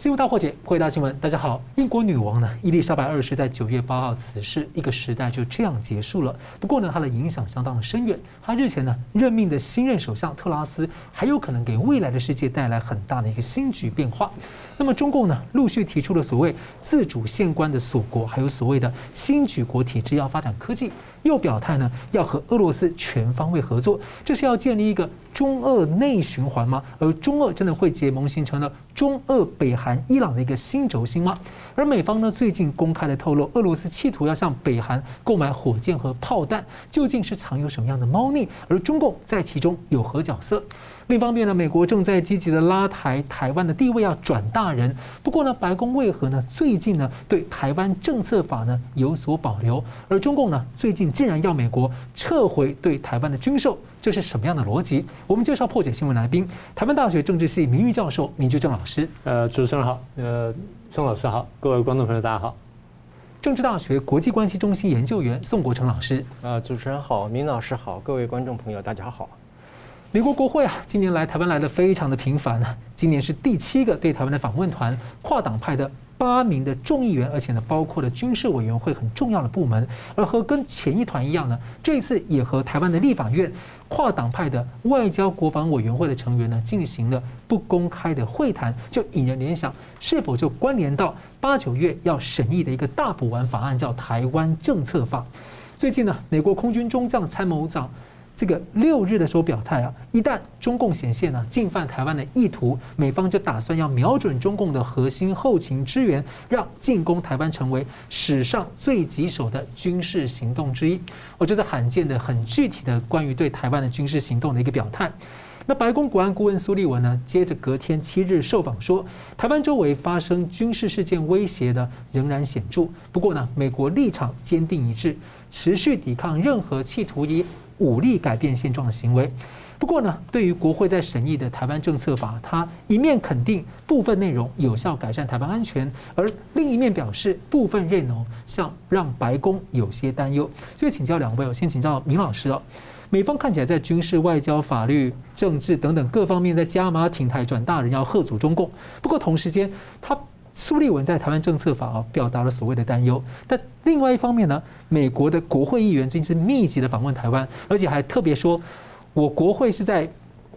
新闻大破解，回答新闻。大家好，英国女王呢，伊丽莎白二世在九月八号辞世，一个时代就这样结束了。不过呢，她的影响相当的深远。她日前呢任命的新任首相特拉斯，还有可能给未来的世界带来很大的一个新局变化。那么中共呢，陆续提出了所谓自主宪观的锁国，还有所谓的新举国体制要发展科技，又表态呢要和俄罗斯全方位合作，这是要建立一个中俄内循环吗？而中俄真的会结盟形成了中俄北韩伊朗的一个新轴心吗？而美方呢最近公开的透露，俄罗斯企图要向北韩购买火箭和炮弹，究竟是藏有什么样的猫腻？而中共在其中有何角色？另一方面呢，美国正在积极的拉抬台湾的地位，要转大人。不过呢，白宫为何呢最近呢对台湾政策法呢有所保留？而中共呢最近竟然要美国撤回对台湾的军售，这是什么样的逻辑？我们介绍破解新闻来宾，台湾大学政治系名誉教授明居正老师。呃，主持人好，呃，宋老师好，各位观众朋友大家好。政治大学国际关系中心研究员宋国成老师。呃，主持人好，明老师好，各位观众朋友大家好。美国国会啊，今年来台湾来的非常的频繁啊。今年是第七个对台湾的访问团，跨党派的八名的众议员，而且呢，包括了军事委员会很重要的部门。而和跟前一团一样呢，这次也和台湾的立法院跨党派的外交国防委员会的成员呢，进行了不公开的会谈，就引人联想，是否就关联到八九月要审议的一个大补完法案，叫《台湾政策法》。最近呢，美国空军中将参谋长。这个六日的时候表态啊，一旦中共显现呢进犯台湾的意图，美方就打算要瞄准中共的核心后勤支援，让进攻台湾成为史上最棘手的军事行动之一。我觉得罕见的、很具体的关于对台湾的军事行动的一个表态。那白宫国安顾问苏利文呢，接着隔天七日受访说，台湾周围发生军事事件威胁的仍然显著，不过呢，美国立场坚定一致，持续抵抗任何企图以武力改变现状的行为。不过呢，对于国会在审议的台湾政策法，他一面肯定部分内容有效改善台湾安全，而另一面表示部分内容像让白宫有些担忧。所以请教两位，我先请教明老师哦。美方看起来在军事、外交、法律、政治等等各方面在加码挺台转大人，要吓阻中共。不过同时间，他苏立文在台湾政策法啊表达了所谓的担忧。但另外一方面呢，美国的国会议员最近是密集的访问台湾，而且还特别说，我国会是在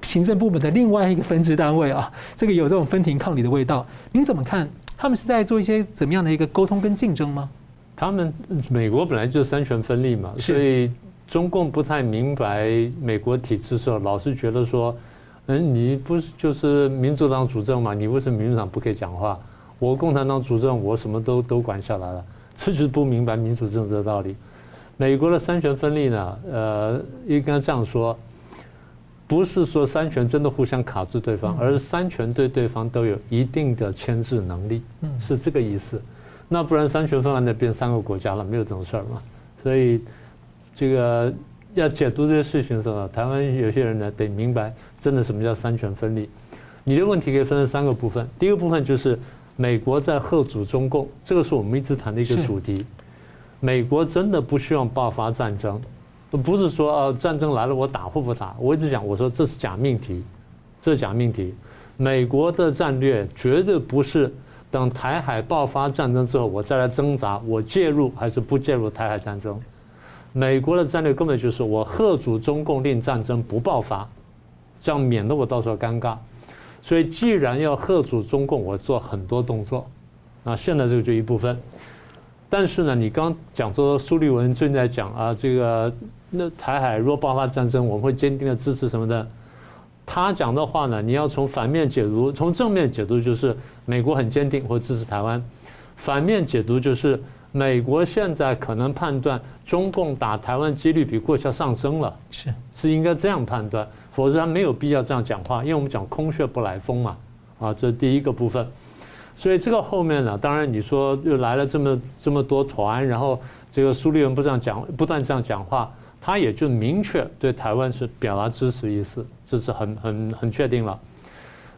行政部门的另外一个分支单位啊，这个有这种分庭抗礼的味道。您怎么看？他们是在做一些怎么样的一个沟通跟竞争吗？他们美国本来就是三权分立嘛，所以中共不太明白美国体制的时候，老是觉得说，嗯，你不是就是民主党主政嘛？你为什么民主党不可以讲话？我共产党主政，我什么都都管下来了，这就是不明白民主政治的道理。美国的三权分立呢，呃，应该这样说，不是说三权真的互相卡住对方，而是三权对对方都有一定的牵制能力，是这个意思。那不然三权分完的变三个国家了，没有这种事儿嘛。所以这个要解读这些事情的时候，台湾有些人呢得明白，真的什么叫三权分立。你的问题可以分成三个部分，第一个部分就是。美国在贺阻中共，这个是我们一直谈的一个主题。美国真的不希望爆发战争，不是说啊战争来了我打或不打。我一直讲，我说这是假命题，这是假命题。美国的战略绝对不是等台海爆发战争之后我再来挣扎，我介入还是不介入台海战争。美国的战略根本就是我贺阻中共令战争不爆发，这样免得我到时候尴尬。所以，既然要贺阻中共，我做很多动作，啊，现在这个就一部分。但是呢，你刚讲说苏立文正在讲啊，这个那台海若爆发战争，我们会坚定的支持什么的。他讲的话呢，你要从反面解读，从正面解读就是美国很坚定或支持台湾；反面解读就是美国现在可能判断中共打台湾几率比过去要上升了，是是应该这样判断。否则他没有必要这样讲话，因为我们讲空穴不来风嘛，啊，这是第一个部分。所以这个后面呢，当然你说又来了这么这么多团，然后这个苏立文不这样讲，不断这样讲话，他也就明确对台湾是表达支持意思，这是很很很确定了。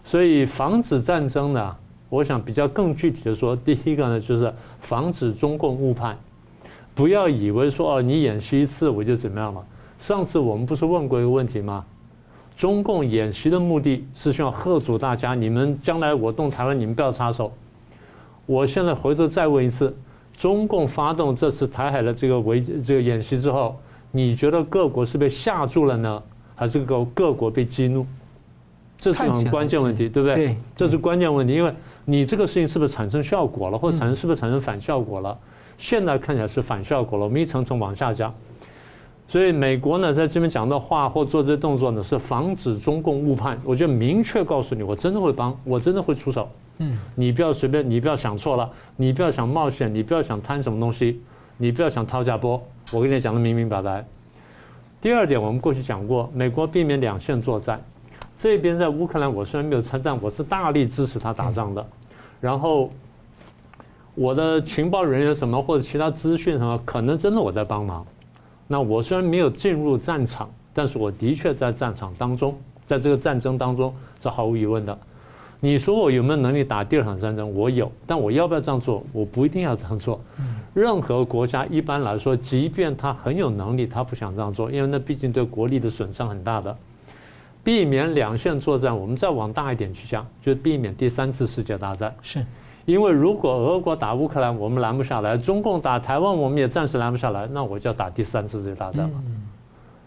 所以防止战争呢，我想比较更具体的说，第一个呢就是防止中共误判，不要以为说哦你演习一次我就怎么样了。上次我们不是问过一个问题吗？中共演习的目的是希望吓阻大家，你们将来我动台湾，你们不要插手。我现在回头再问一次，中共发动这次台海的这个围这个演习之后，你觉得各国是被吓住了呢，还是各各国被激怒？这是很关键问题，对不对？对，这是关键问题，因为你这个事情是不是产生效果了，或者产生是不是产生反效果了？现在看起来是反效果了，我们一层层往下讲。所以美国呢，在这边讲的话或做这些动作呢，是防止中共误判。我就明确告诉你，我真的会帮，我真的会出手。嗯，你不要随便，你不要想错了，你不要想冒险，你不要想贪什么东西，你不要想掏价波。我跟你讲的明明白白。第二点，我们过去讲过，美国避免两线作战。这边在乌克兰，我虽然没有参战，我是大力支持他打仗的。然后我的情报人员什么或者其他资讯什么，可能真的我在帮忙。那我虽然没有进入战场，但是我的确在战场当中，在这个战争当中是毫无疑问的。你说我有没有能力打第二场战争？我有，但我要不要这样做？我不一定要这样做。任何国家一般来说，即便他很有能力，他不想这样做，因为那毕竟对国力的损伤很大的。避免两线作战，我们再往大一点去讲，就是避免第三次世界大战。是。因为如果俄国打乌克兰，我们拦不下来；中共打台湾，我们也暂时拦不下来，那我就要打第三次世界大战了。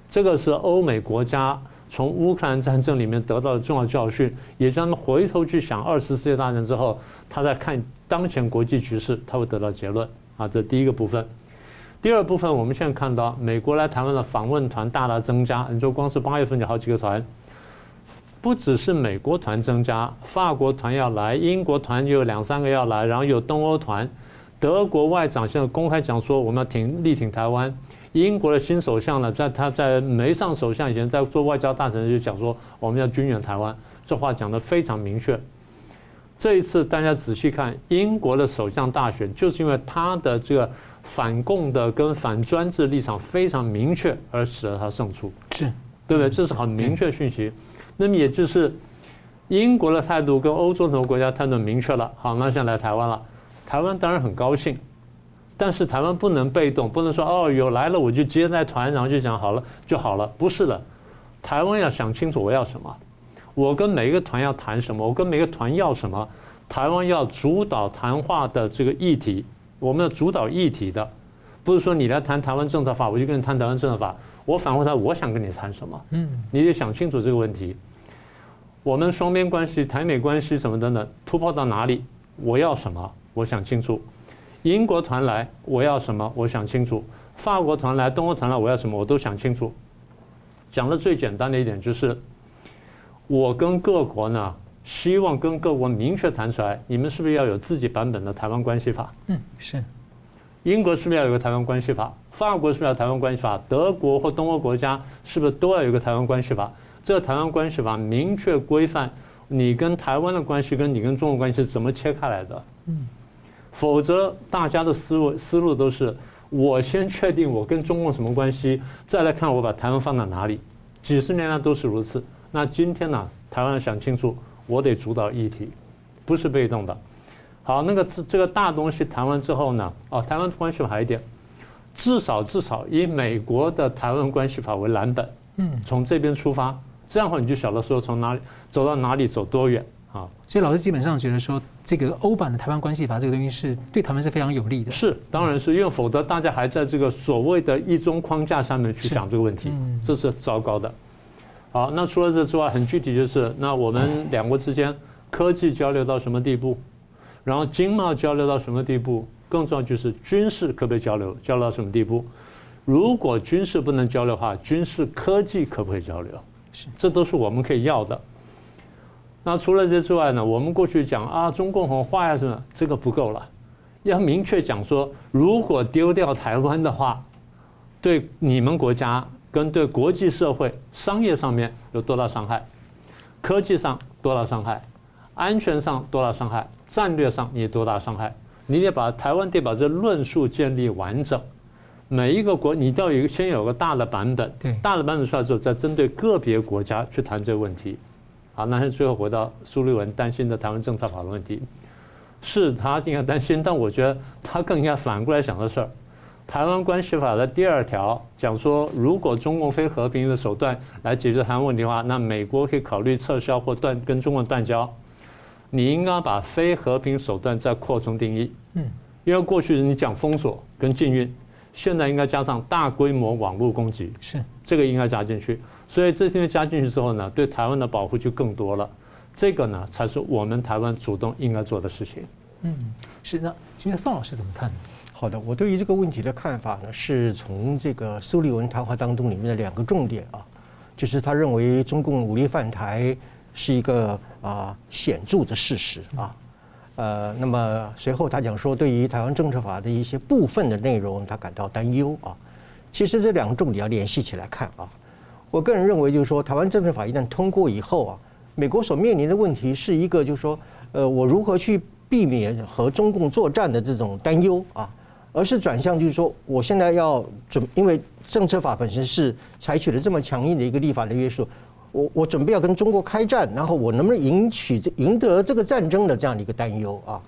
这个是欧美国家从乌克兰战争里面得到的重要教训，也让他们回头去想二次世界大战之后，他在看当前国际局势，他会得到结论。啊，这第一个部分。第二部分，我们现在看到美国来台湾的访问团大大增加，你说光是八月份就好几个团。不只是美国团增加，法国团要来，英国团有两三个要来，然后有东欧团，德国外长现在公开讲说我们要挺力挺台湾，英国的新首相呢，在他在没上首相以前，在做外交大臣就讲说我们要军援台湾，这话讲得非常明确。这一次大家仔细看，英国的首相大选，就是因为他的这个反共的跟反专制立场非常明确，而使得他胜出，是对不对？这是很明确讯息。那么也就是英国的态度跟欧洲很多国家态度明确了，好，那现在来台湾了，台湾当然很高兴，但是台湾不能被动，不能说哦有来了我就接待团，然后就讲好了就好了，不是的，台湾要想清楚我要什么，我跟每一个团要谈什么，我跟每个团要什么，台湾要主导谈话的这个议题，我们要主导议题的，不是说你来谈台湾政策法，我就跟你谈台湾政策法，我反问他我想跟你谈什么，嗯，你得想清楚这个问题。我们双边关系、台美关系什么等等，突破到哪里？我要什么？我想清楚。英国团来，我要什么？我想清楚。法国团来，东欧团来，我要什么？我都想清楚。讲的最简单的一点就是，我跟各国呢，希望跟各国明确谈出来，你们是不是要有自己版本的台湾关系法？嗯，是。英国是不是要有个台湾关系法？法国是不是要台湾关系法？德国或东欧国家是不是都要有个台湾关系法？这个台湾关系法明确规范你跟台湾的关系，跟你跟中国关系是怎么切开来的？嗯，否则大家的思路思路都是我先确定我跟中共什么关系，再来看我把台湾放到哪里。几十年来都是如此。那今天呢？台湾想清楚，我得主导议题，不是被动的。好，那个这这个大东西谈完之后呢？哦，台湾关系法还有一点，至少至少以美国的台湾关系法为蓝本，嗯，从这边出发。这样的话，你就晓得说从哪里走到哪里，走多远啊？所以老师基本上觉得说，这个欧版的台湾关系法这个东西是对台湾是非常有利的。是，当然是因为否则大家还在这个所谓的一中框架下面去讲这个问题，这是糟糕的。好，那除了这之外，很具体就是，那我们两国之间科技交流到什么地步，然后经贸交流到什么地步，更重要就是军事可不可以交流，交流到什么地步？如果军事不能交流的话，军事科技可不可以交流？这都是我们可以要的。那除了这之外呢？我们过去讲啊，中共很坏啊什么，这个不够了。要明确讲说，如果丢掉台湾的话，对你们国家跟对国际社会、商业上面有多大伤害？科技上多大伤害？安全上多大伤害？战略上你多大伤害？你得把台湾得把这论述建立完整。每一个国，你都要有先有个大的版本，对，大的版本出来之后，再针对个别国家去谈这个问题。好，那是最后回到苏立文担心的台湾政策法的问题，是他应该担心，但我觉得他更应该反过来想的事儿。台湾关系法的第二条讲说，如果中共非和平的手段来解决台湾问题的话，那美国可以考虑撤销或断跟中共断交。你应该把非和平手段再扩充定义。嗯，因为过去你讲封锁跟禁运，现在应该加上大规模网络攻击，是这个应该加进去。所以这些加进去之后呢，对台湾的保护就更多了。这个呢，才是我们台湾主动应该做的事情。嗯，是那现在宋老师怎么看？好的，我对于这个问题的看法呢，是从这个苏利文谈话当中里面的两个重点啊，就是他认为中共武力犯台是一个啊显著的事实啊，呃，那么随后他讲说，对于台湾政策法的一些部分的内容，他感到担忧啊。其实这两个重点要联系起来看啊，我个人认为就是说，台湾政策法一旦通过以后啊，美国所面临的问题是一个就是说，呃，我如何去避免和中共作战的这种担忧啊。而是转向，就是说，我现在要准，因为政策法本身是采取了这么强硬的一个立法的约束，我我准备要跟中国开战，然后我能不能赢取赢得这个战争的这样的一个担忧啊？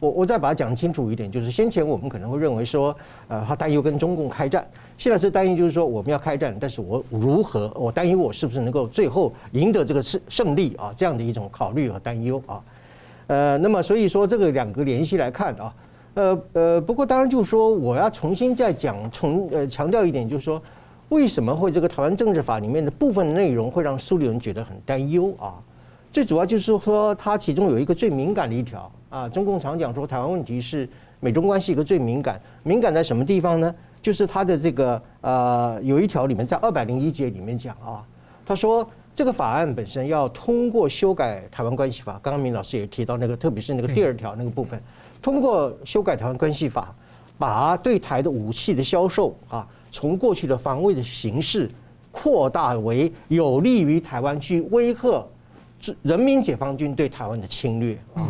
我我再把它讲清楚一点，就是先前我们可能会认为说，呃，他担忧跟中共开战，现在是担忧就是说我们要开战，但是我如何？我担忧我是不是能够最后赢得这个胜胜利啊？这样的一种考虑和担忧啊。呃，那么所以说这个两个联系来看啊。呃呃，不过当然就是说，我要重新再讲，重呃强调一点，就是说，为什么会这个台湾政治法里面的部分内容会让苏利文觉得很担忧啊？最主要就是说，它其中有一个最敏感的一条啊，中共常讲说台湾问题是美中关系一个最敏感，敏感在什么地方呢？就是它的这个呃有一条里面在二百零一节里面讲啊，他说这个法案本身要通过修改台湾关系法，刚刚明老师也提到那个，特别是那个第二条那个部分。通过修改台湾关系法，把对台的武器的销售啊，从过去的防卫的形式扩大为有利于台湾去威吓人民解放军对台湾的侵略啊。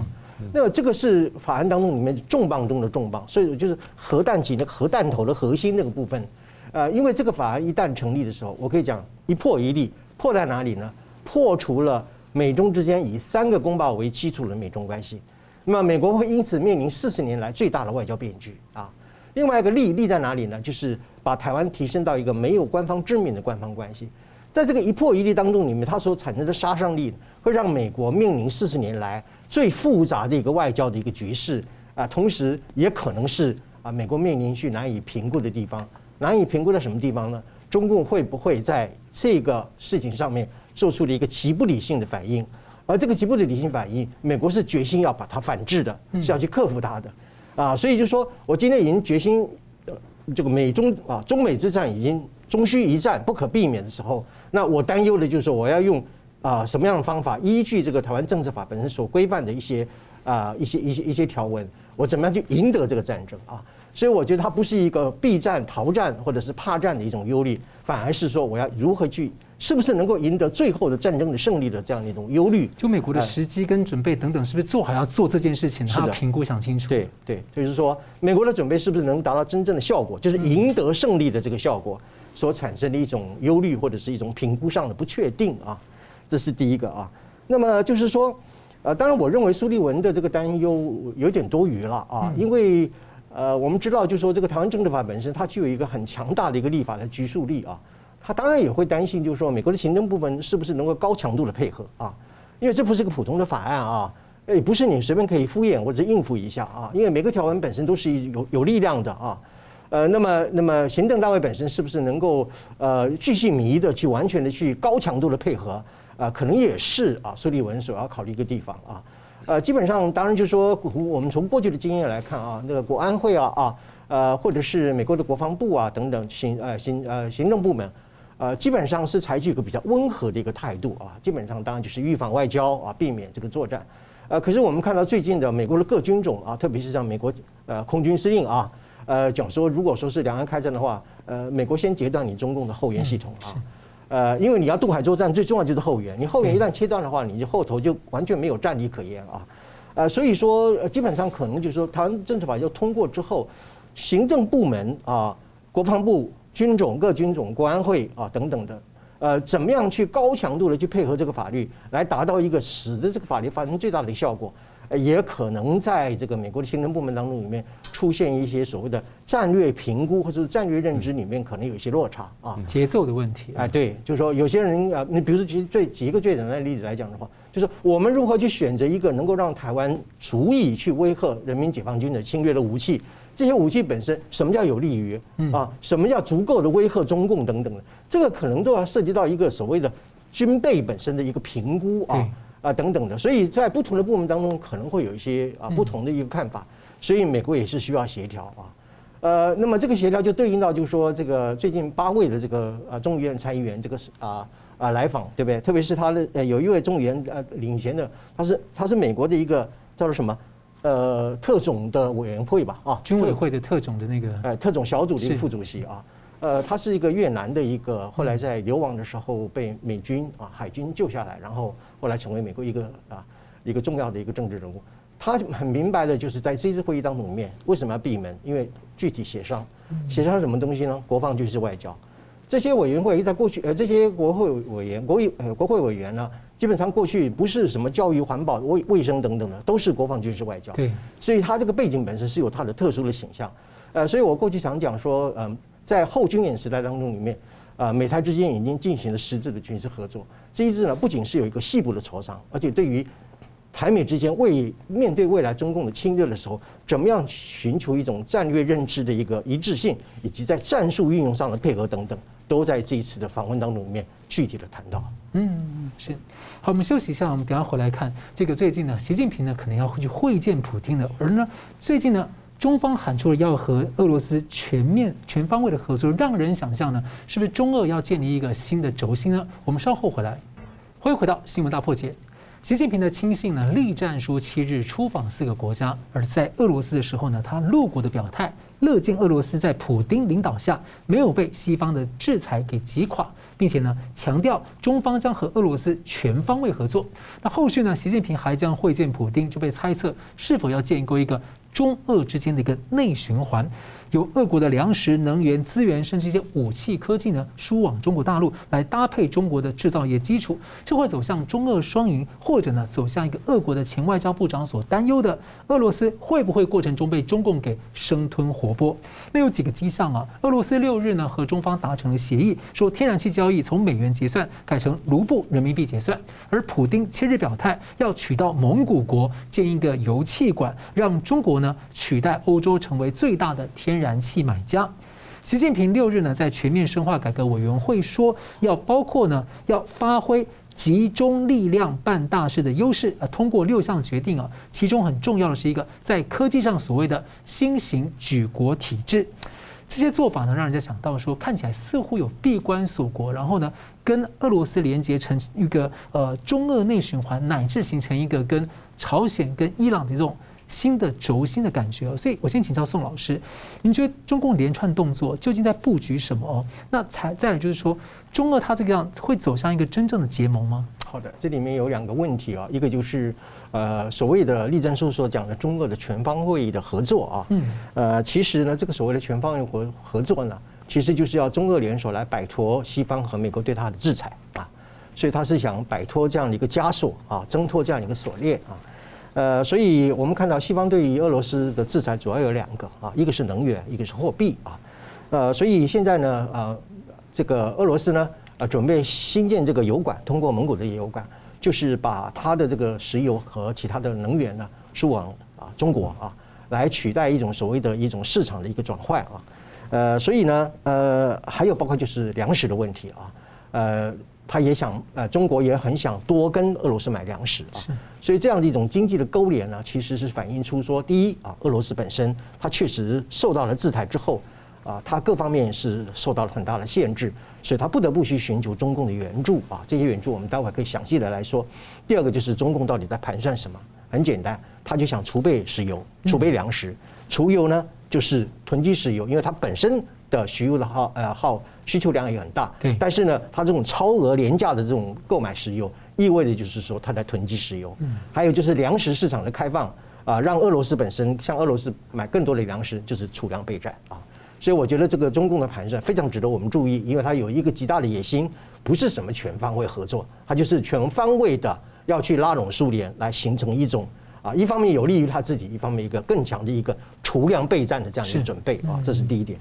那这个是法案当中里面重磅中的重磅，所以就是核弹级那个核弹头的核心那个部分。呃，因为这个法案一旦成立的时候，我可以讲一破一立，破在哪里呢？破除了美中之间以三个公报为基础的美中关系。那么美国会因此面临四十年来最大的外交变局啊！另外一个利利在哪里呢？就是把台湾提升到一个没有官方知名的官方关系，在这个一破一立当中里面，它所产生的杀伤力会让美国面临四十年来最复杂的一个外交的一个局势啊！同时也可能是啊，美国面临去难以评估的地方，难以评估在什么地方呢？中共会不会在这个事情上面做出了一个极不理性的反应？而这个极不的理性反应，美国是决心要把它反制的，是要去克服它的，啊，所以就说我今天已经决心，这个美中啊中美之战已经终须一战不可避免的时候，那我担忧的就是我要用啊什么样的方法，依据这个台湾政治法本身所规范的一些啊一些一些一些条文，我怎么样去赢得这个战争啊？所以我觉得它不是一个避战、逃战或者是怕战的一种忧虑，反而是说我要如何去。是不是能够赢得最后的战争的胜利的这样的一种忧虑？就美国的时机跟准备等等，是不是做好要做这件事情？他要评估想清楚。对对，就是说美国的准备是不是能达到真正的效果？就是赢得胜利的这个效果所产生的一种忧虑或者是一种评估上的不确定啊，这是第一个啊。那么就是说，呃，当然我认为苏利文的这个担忧有点多余了啊，因为呃，我们知道就是说这个台湾政治法本身它具有一个很强大的一个立法的拘束力啊。他当然也会担心，就是说美国的行政部门是不是能够高强度的配合啊？因为这不是个普通的法案啊，也不是你随便可以敷衍或者应付一下啊。因为每个条文本身都是有有力量的啊。呃，那么那么行政单位本身是不是能够呃继续迷的去完全的去高强度的配合啊？可能也是啊，苏利文所要考虑一个地方啊。呃，基本上当然就是说，我们从过去的经验来看啊，那个国安会啊啊呃，或者是美国的国防部啊等等行呃行呃行政部门。呃，基本上是采取一个比较温和的一个态度啊，基本上当然就是预防外交啊，避免这个作战。呃，可是我们看到最近的美国的各军种啊，特别是像美国呃空军司令啊，呃讲说，如果说是两岸开战的话，呃，美国先截断你中共的后援系统啊，呃，因为你要渡海作战，最重要就是后援，你后援一旦切断的话，你就后头就完全没有战力可言啊。呃，所以说基本上可能就是说，台湾政治法要通过之后，行政部门啊，国防部。军种、各军种、国安会啊等等的，呃，怎么样去高强度的去配合这个法律，来达到一个使得这个法律发生最大的效果，也可能在这个美国的行政部门当中里面出现一些所谓的战略评估或者战略认知里面可能有一些落差啊，节奏的问题。哎，对，就是说有些人啊，你比如说举最举一个最简单的例子来讲的话，就是我们如何去选择一个能够让台湾足以去威吓人民解放军的侵略的武器？这些武器本身什么叫有利于啊？什么叫足够的威吓中共等等的？这个可能都要涉及到一个所谓的军备本身的一个评估啊。啊，等等的，所以在不同的部门当中可能会有一些啊不同的一个看法，所以美国也是需要协调啊，呃，那么这个协调就对应到就是说这个最近八位的这个啊众议院参议员这个是啊啊来访，对不对？特别是他的呃有一位众议员呃领衔的，他是他是美国的一个叫做什么呃特种的委员会吧啊，军委会的特种的那个呃特种小组的一个副主席啊。呃，他是一个越南的一个，后来在流亡的时候被美军啊海军救下来，然后后来成为美国一个啊一个重要的一个政治人物。他很明白的就是在这次会议当中里面为什么要闭门，因为具体协商，协商什么东西呢？国防军事外交。这些委员会在过去呃这些国会委员国议呃国会委员呢，基本上过去不是什么教育、环保、卫卫生等等的，都是国防军事外交。对，所以他这个背景本身是有他的特殊的形象。呃，所以我过去常讲说，嗯。在后军演时代当中，里面，啊，美台之间已经进行了实质的军事合作。这一次呢，不仅是有一个细部的磋商，而且对于台美之间为面对未来中共的侵略的时候，怎么样寻求一种战略认知的一个一致性，以及在战术运用上的配合等等，都在这一次的访问当中里面具体的谈到。嗯，是。好，我们休息一下，我们等下回来看这个最近呢，习近平呢可能要去会见普京的，而呢最近呢。中方喊出了要和俄罗斯全面、全方位的合作，让人想象呢，是不是中俄要建立一个新的轴心呢？我们稍后回来。欢迎回到新闻大破解。习近平的亲信呢，栗战书七日出访四个国家，而在俄罗斯的时候呢，他露骨的表态，乐见俄罗斯在普丁领导下没有被西方的制裁给击垮，并且呢，强调中方将和俄罗斯全方位合作。那后续呢，习近平还将会见普丁，就被猜测是否要建构一个。中俄之间的一个内循环，由俄国的粮食、能源资源，甚至一些武器科技呢，输往中国大陆，来搭配中国的制造业基础，这会走向中俄双赢，或者呢，走向一个俄国的前外交部长所担忧的，俄罗斯会不会过程中被中共给生吞活剥？那有几个迹象啊？俄罗斯六日呢和中方达成了协议，说天然气交易从美元结算改成卢布人民币结算，而普丁七日表态要取到蒙古国建一个油气管，让中国呢。取代欧洲成为最大的天然气买家。习近平六日呢在全面深化改革委员会说，要包括呢要发挥集中力量办大事的优势啊，通过六项决定啊，其中很重要的是一个在科技上所谓的新型举国体制。这些做法呢，让人家想到说，看起来似乎有闭关锁国，然后呢跟俄罗斯连接成一个呃中俄内循环，乃至形成一个跟朝鲜、跟伊朗的这种。新的轴心的感觉哦，所以我先请教宋老师，您觉得中共连串动作究竟在布局什么哦？那才再来就是说，中俄它这个样会走向一个真正的结盟吗？好的，这里面有两个问题啊，一个就是呃所谓的栗战书所讲的中俄的全方位的合作啊，嗯，呃其实呢这个所谓的全方位合合作呢，其实就是要中俄联手来摆脱西方和美国对它的制裁啊，所以他是想摆脱这样的一个枷锁啊，挣脱这样的一个锁链啊。呃，所以我们看到西方对于俄罗斯的制裁主要有两个啊，一个是能源，一个是货币啊。呃，所以现在呢，呃，这个俄罗斯呢，呃，准备新建这个油管，通过蒙古的油管，就是把它的这个石油和其他的能源呢输往啊中国啊，来取代一种所谓的一种市场的一个转换啊。呃，所以呢，呃，还有包括就是粮食的问题啊，呃。他也想，呃，中国也很想多跟俄罗斯买粮食啊，所以这样的一种经济的勾连呢，其实是反映出说，第一啊，俄罗斯本身它确实受到了制裁之后，啊，它各方面是受到了很大的限制，所以它不得不去寻求中共的援助啊，这些援助我们待会可以详细的来说。第二个就是中共到底在盘算什么？很简单，他就想储备石油、储备粮食，储油呢就是囤积石油，因为它本身的石油的耗呃耗。需求量也很大，对，但是呢，它这种超额廉价的这种购买石油，意味着就是说它在囤积石油。嗯，还有就是粮食市场的开放啊，让俄罗斯本身向俄罗斯买更多的粮食，就是储粮备战啊。所以我觉得这个中共的盘算非常值得我们注意，因为它有一个极大的野心，不是什么全方位合作，它就是全方位的要去拉拢苏联，来形成一种。啊，一方面有利于他自己，一方面一个更强的一个储量备战的这样一个准备啊，这是第一点。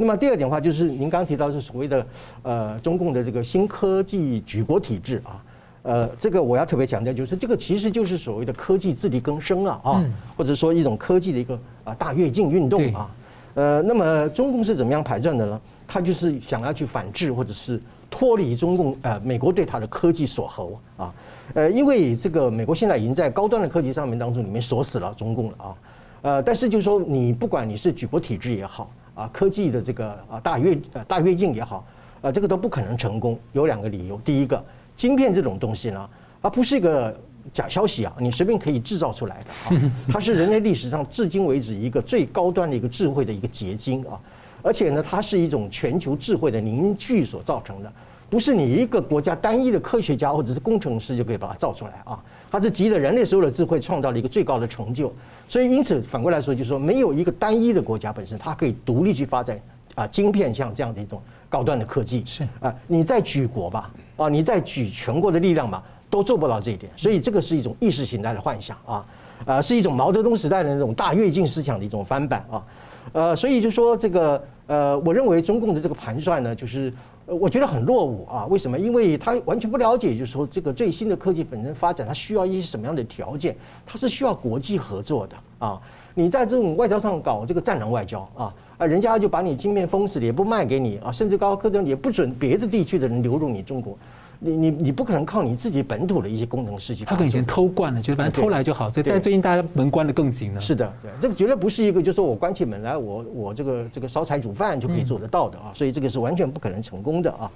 那么第二点的话，就是您刚刚提到是所谓的呃中共的这个新科技举国体制啊。呃，这个我要特别强调，就是这个其实就是所谓的科技自力更生啊，啊，或者说一种科技的一个啊大跃进运动啊。呃，那么中共是怎么样排阵的呢？他就是想要去反制，或者是脱离中共呃美国对他的科技锁喉啊。呃，因为这个美国现在已经在高端的科技上面当中里面锁死了中共了啊。呃，但是就是说你不管你是举国体制也好啊，科技的这个啊大跃呃大跃进也好啊，这个都不可能成功。有两个理由，第一个。晶片这种东西呢，它不是一个假消息啊，你随便可以制造出来的啊，它是人类历史上至今为止一个最高端的一个智慧的一个结晶啊，而且呢，它是一种全球智慧的凝聚所造成的，不是你一个国家单一的科学家或者是工程师就可以把它造出来啊，它是集了人类所有的智慧，创造了一个最高的成就，所以因此反过来说，就是说没有一个单一的国家本身它可以独立去发展啊晶片像这样的一种。高端的科技是啊，你再举国吧，啊，你再举全国的力量吧，都做不到这一点。所以这个是一种意识形态的幻想啊，啊，是一种毛泽东时代的那种大跃进思想的一种翻版啊，呃，所以就说这个呃，我认为中共的这个盘算呢，就是我觉得很落伍啊。为什么？因为他完全不了解，就是说这个最新的科技本身发展，它需要一些什么样的条件？它是需要国际合作的啊。你在这种外交上搞这个战狼外交啊。啊，人家就把你金面封死了，也不卖给你啊，甚至高科技也不准别的地区的人流入你中国，你你你不可能靠你自己本土的一些工程师去。他跟以前偷惯了，就反正偷来就好。所以，但最近大家门关得更紧了。是的，对，这个绝对不是一个，就是说我关起门来，我我这个这个烧柴煮饭就可以做得到的啊，所以这个是完全不可能成功的啊。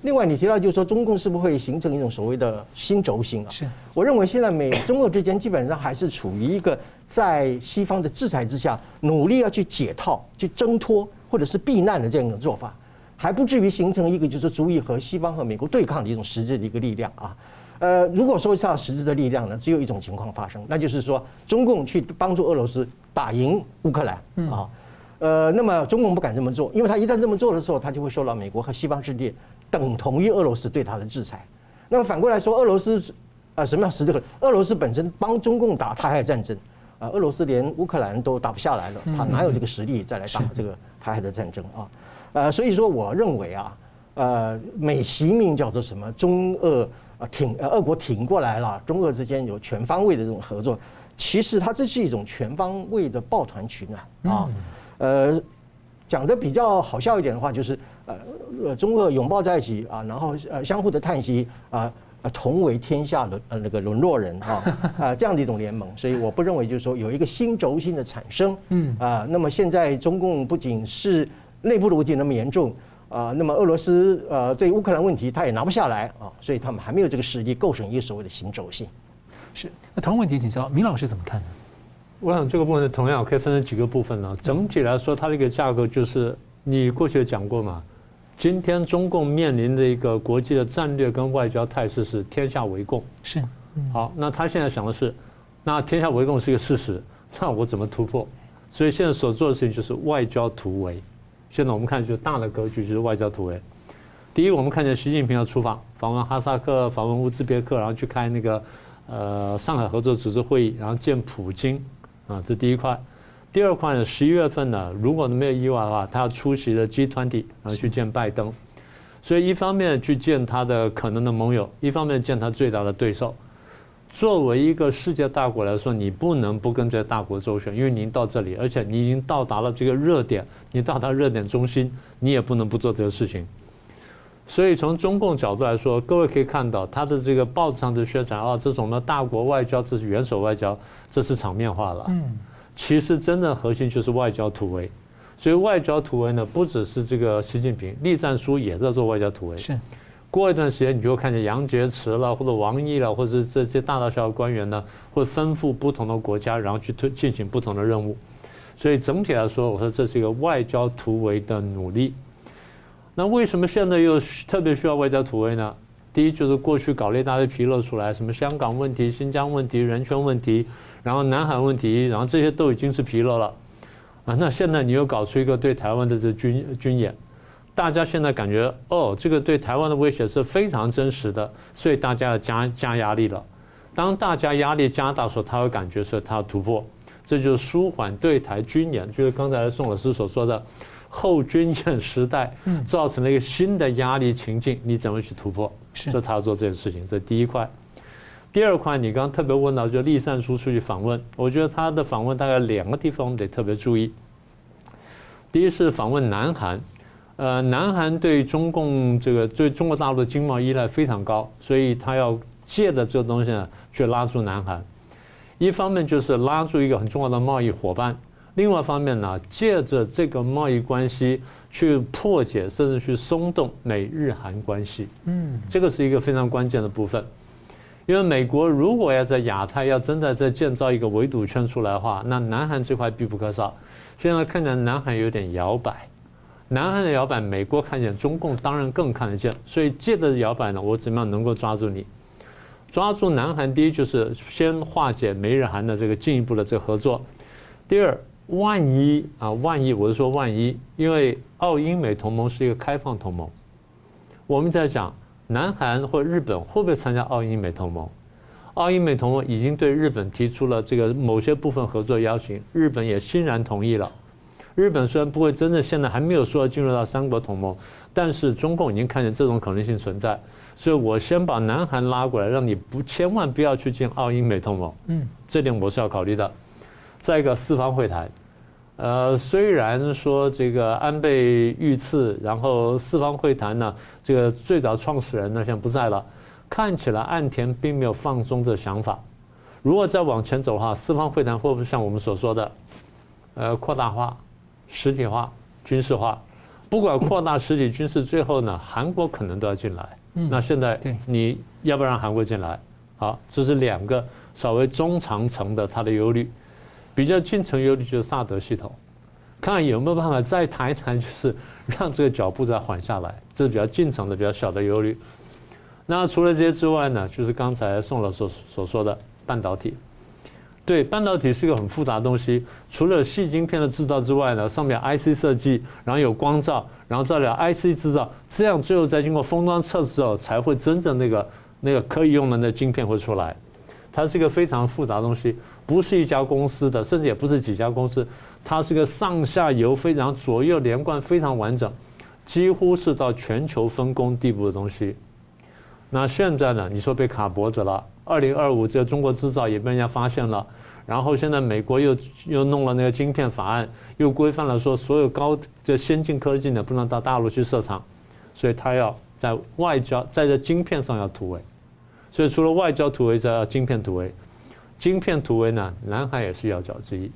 另外，你提到就是说，中共是不是会形成一种所谓的新轴心啊？是，我认为现在美中俄之间基本上还是处于一个在西方的制裁之下，努力要去解套、去挣脱或者是避难的这样一种做法，还不至于形成一个就是足以和西方和美国对抗的一种实质的一个力量啊。呃，如果说是要实质的力量呢，只有一种情况发生，那就是说中共去帮助俄罗斯打赢乌克兰啊。呃，那么中共不敢这么做，因为他一旦这么做的时候，他就会受到美国和西方势力。等同于俄罗斯对他的制裁，那么反过来说，俄罗斯啊什么样实质？俄罗斯本身帮中共打台海战争啊，俄罗斯连乌克兰都打不下来了，他哪有这个实力再来打这个台海的战争啊？呃，所以说我认为啊，呃，美其名叫做什么中俄啊挺呃俄国挺过来了，中俄之间有全方位的这种合作，其实它这是一种全方位的抱团取暖啊，呃，讲的比较好笑一点的话就是。呃呃，中俄拥抱在一起啊，然后呃相互的叹息啊，同为天下的呃那个沦落人啊啊这样的一种联盟，所以我不认为就是说有一个新轴心的产生，嗯啊，那么现在中共不仅是内部的问题那么严重啊，那么俄罗斯呃对乌克兰问题他也拿不下来啊，所以他们还没有这个实力构成一个所谓的行轴性。是，那同样问题请教明老师怎么看呢？我想这个部分同样可以分成几个部分呢。整体来说，它的一个架构就是你过去也讲过嘛。今天中共面临的一个国际的战略跟外交态势是天下为共，是，好，那他现在想的是，那天下为共是一个事实，那我怎么突破？所以现在所做的事情就是外交突围。现在我们看就大的格局就是外交突围。第一，我们看见习近平要出访，访问哈萨克，访问乌兹别克，然后去开那个呃上海合作组织会议，然后见普京，啊，这第一块。第二块呢，十一月份呢，如果没有意外的话，他要出席的 G20，然后去见拜登，所以一方面去见他的可能的盟友，一方面见他最大的对手。作为一个世界大国来说，你不能不跟这些大国周旋，因为您到这里，而且你已经到达了这个热点，你到达热点中心，你也不能不做这个事情。所以从中共角度来说，各位可以看到他的这个报纸上的宣传啊，这种的大国外交，这是元首外交，这是场面化了。嗯。其实真的核心就是外交突围，所以外交突围呢，不只是这个习近平，栗战书也在做外交突围。是，过一段时间你就会看见杨洁篪了，或者王毅了，或者这些大大小小官员呢，会吩咐不同的国家，然后去推进行不同的任务。所以整体来说，我说这是一个外交突围的努力。那为什么现在又特别需要外交突围呢？第一就是过去搞了一大堆纰漏出来，什么香港问题、新疆问题、人权问题。然后南海问题，然后这些都已经是纰漏了，啊，那现在你又搞出一个对台湾的这军军演，大家现在感觉哦，这个对台湾的威胁是非常真实的，所以大家要加加压力了。当大家压力加大的时候，他会感觉说他要突破，这就是舒缓对台军演，就是刚才宋老师所说的后军演时代，造成了一个新的压力情境，你怎么去突破？是，他要做这件事情，这第一块。第二块，你刚刚特别问到，就栗战书出去访问，我觉得他的访问大概两个地方我们得特别注意。第一是访问南韩，呃，南韩对中共这个对中国大陆的经贸依赖非常高，所以他要借着这个东西呢。去拉住南韩，一方面就是拉住一个很重要的贸易伙伴，另外一方面呢，借着这个贸易关系去破解甚至去松动美日韩关系。嗯，这个是一个非常关键的部分，因为美国如果要在亚太要真的再建造一个围堵圈出来的话，那南韩这块必不可少。现在看起来南韩有点摇摆，南韩的摇摆，美国看见，中共当然更看得见，所以借着摇摆呢，我怎么样能够抓住你？抓住南韩，第一就是先化解美日韩的这个进一步的这个合作。第二，万一啊，万一我是说万一，因为澳英美同盟是一个开放同盟，我们在讲南韩或日本会不会参加澳英美同盟？澳英美同盟已经对日本提出了这个某些部分合作邀请，日本也欣然同意了。日本虽然不会真的现在还没有说要进入到三国同盟，但是中共已经看见这种可能性存在。所以我先把南韩拉过来，让你不千万不要去进澳英美同盟。嗯，这点我是要考虑的。再一个四方会谈，呃，虽然说这个安倍遇刺，然后四方会谈呢，这个最早创始人呢现在不在了，看起来岸田并没有放松的想法。如果再往前走的话，四方会谈会不会像我们所说的，呃，扩大化、实体化、军事化？不管扩大实体军事，最后呢，韩国可能都要进来。那现在你要不要让韩国进来？好，这是两个稍微中长程的它的忧虑，比较近程忧虑就是萨德系统，看看有没有办法再谈一谈，就是 让这个脚步再缓下来，这是比较近程的比较小的忧虑。那除了这些之外呢，就是刚才宋老师所所说的半导体。对，半导体是一个很复杂的东西，除了细晶片的制造之外呢，上面 IC 设计，然后有光照，然后再了 IC 制造，这样最后再经过封装测试之后，才会真正那个那个可以用的那晶片会出来。它是一个非常复杂的东西，不是一家公司的，甚至也不是几家公司，它是个上下游非常左右连贯、非常完整，几乎是到全球分工地步的东西。那现在呢？你说被卡脖子了。二零二五，这个中国制造也被人家发现了。然后现在美国又又弄了那个晶片法案，又规范了说所有高这先进科技呢不能到大陆去设厂，所以他要在外交在这晶片上要突围。所以除了外交突围，再要晶片突围。晶片突围呢，南海也是要角之一。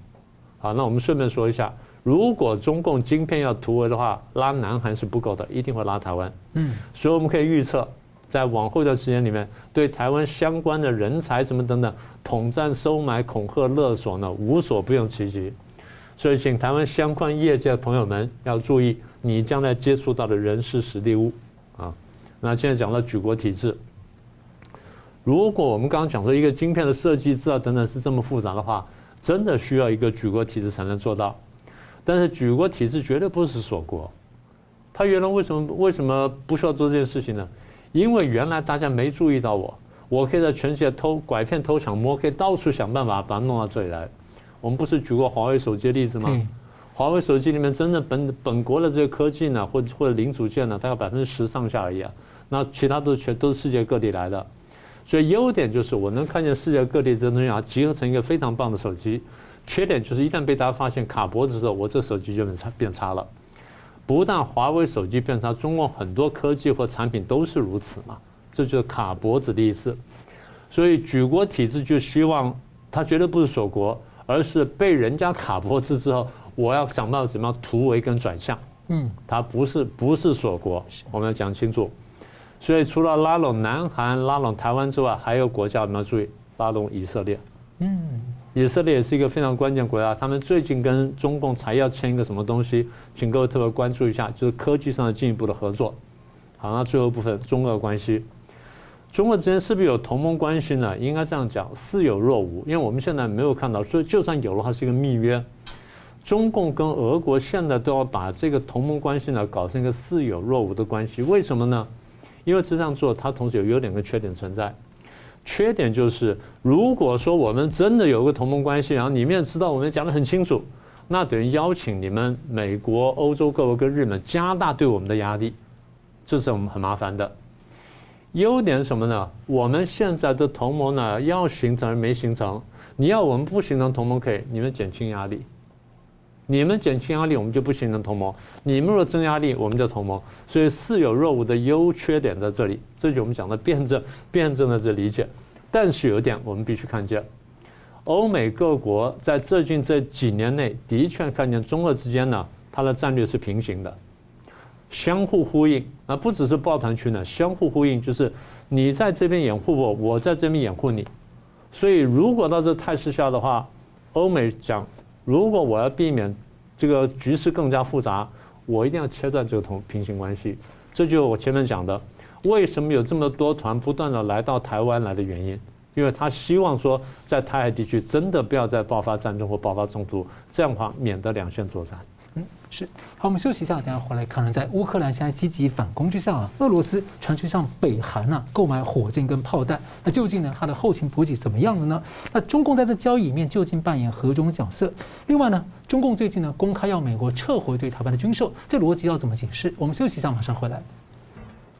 好，那我们顺便说一下，如果中共晶片要突围的话，拉南韩是不够的，一定会拉台湾。嗯，所以我们可以预测。在往后的时间里面，对台湾相关的人才什么等等，统战、收买、恐吓、勒索呢，无所不用其极。所以，请台湾相关业界的朋友们要注意，你将来接触到的人事时地物啊。那现在讲到举国体制，如果我们刚刚讲说一个晶片的设计、制造等等是这么复杂的话，真的需要一个举国体制才能做到。但是，举国体制绝对不是锁国。他原来为什么为什么不需要做这件事情呢？因为原来大家没注意到我，我可以在全世界偷拐骗、偷抢、摸，可以到处想办法把它弄到这里来。我们不是举过华为手机的例子吗？华为手机里面真的本本国的这个科技呢，或者或者零组件呢，大概百分之十上下而已啊。那其他都是全都是世界各地来的。所以优点就是我能看见世界各地的东西啊，集合成一个非常棒的手机。缺点就是一旦被大家发现卡脖子的时候，我这手机就变差变差了。不但华为手机变成，中国很多科技或产品都是如此嘛，这就是卡脖子的意思。所以举国体制就希望它绝对不是锁国，而是被人家卡脖子之后，我要想办法怎么样突围跟转向。嗯，它不是不是锁国，我们要讲清楚。所以除了拉拢南韩、拉拢台湾之外，还有国家我们要注意拉拢以色列。嗯。以色列也是一个非常关键国家，他们最近跟中共才要签一个什么东西，请各位特别关注一下，就是科技上的进一步的合作。好，那最后部分中俄关系，中俄之间是不是有同盟关系呢？应该这样讲，似有若无，因为我们现在没有看到，所以就算有的话，是一个密约。中共跟俄国现在都要把这个同盟关系呢搞成一个似有若无的关系，为什么呢？因为这样做，它同时有优点跟缺点存在。缺点就是，如果说我们真的有个同盟关系，然后你们也知道我们讲得很清楚，那等于邀请你们美国、欧洲各国跟日本加大对我们的压力，这是我们很麻烦的。优点什么呢？我们现在的同盟呢，要形成而没形成，你要我们不形成同盟可以，你们减轻压力。你们减轻压力，我们就不形成同盟；你们若增压力，我们就同盟。所以似有若无的优缺点在这里，这就我们讲的辩证，辩证的这理解。但是有一点我们必须看见，欧美各国在最近这几年内的确看见中俄之间呢，它的战略是平行的，相互呼应。啊不只是抱团取暖，相互呼应就是你在这边掩护我，我在这边掩护你。所以如果到这态势下的话，欧美讲。如果我要避免这个局势更加复杂，我一定要切断这个同平行关系。这就是我前面讲的，为什么有这么多团不断的来到台湾来的原因，因为他希望说，在台海地区真的不要再爆发战争或爆发冲突，这样的话免得两线作战。是，好，我们休息一下，等下回来看。在乌克兰现在积极反攻之下啊，俄罗斯传出向北韩啊购买火箭跟炮弹，那究竟呢它的后勤补给怎么样了呢？那中共在这交易里面究竟扮演何种角色？另外呢，中共最近呢公开要美国撤回对台湾的军售，这逻辑要怎么解释？我们休息一下，马上回来。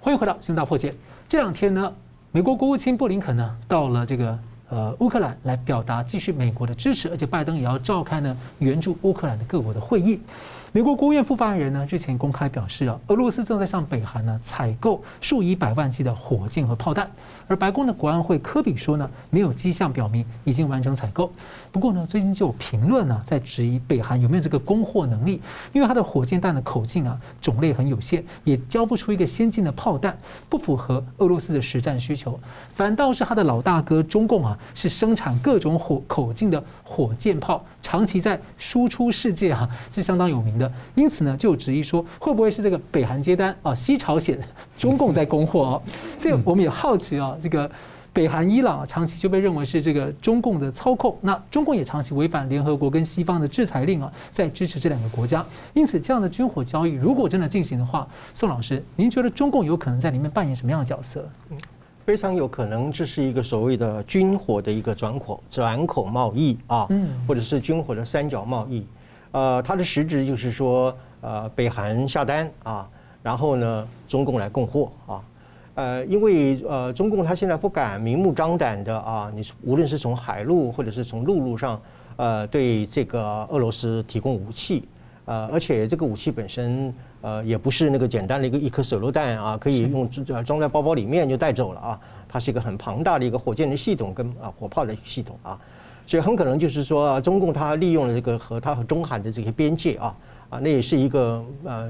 欢迎回到《新闻大破解》。这两天呢，美国国务卿布林肯呢到了这个。呃，乌克兰来表达继续美国的支持，而且拜登也要召开呢援助乌克兰的各国的会议。美国国务院副发言人呢日前公开表示啊，俄罗斯正在向北韩呢采购数以百万计的火箭和炮弹。而白宫的国安会科比说呢，没有迹象表明已经完成采购。不过呢，最近就有评论呢在质疑北韩有没有这个供货能力，因为它的火箭弹的口径啊种类很有限，也交不出一个先进的炮弹，不符合俄罗斯的实战需求。反倒是他的老大哥中共啊，是生产各种火口径的火箭炮，长期在输出世界哈、啊，是相当有名的。因此呢，就质疑说，会不会是这个北韩接单啊？西朝鲜 中共在供货哦？所以我们也好奇啊。这个北韩、伊朗长期就被认为是这个中共的操控，那中共也长期违反联合国跟西方的制裁令啊，在支持这两个国家。因此，这样的军火交易如果真的进行的话，宋老师，您觉得中共有可能在里面扮演什么样的角色？非常有可能，这是一个所谓的军火的一个转口转口贸易啊，嗯，或者是军火的三角贸易。呃，它的实质就是说，呃，北韩下单啊，然后呢，中共来供货啊。呃，因为呃，中共他现在不敢明目张胆的啊，你无论是从海路或者是从陆路上，呃，对这个俄罗斯提供武器，呃，而且这个武器本身呃也不是那个简单的一个一颗手榴弹啊，可以用装在包包里面就带走了啊，它是一个很庞大的一个火箭的系统跟啊火炮的系统啊，所以很可能就是说，中共他利用了这个和他和中韩的这些边界啊啊，那也是一个呃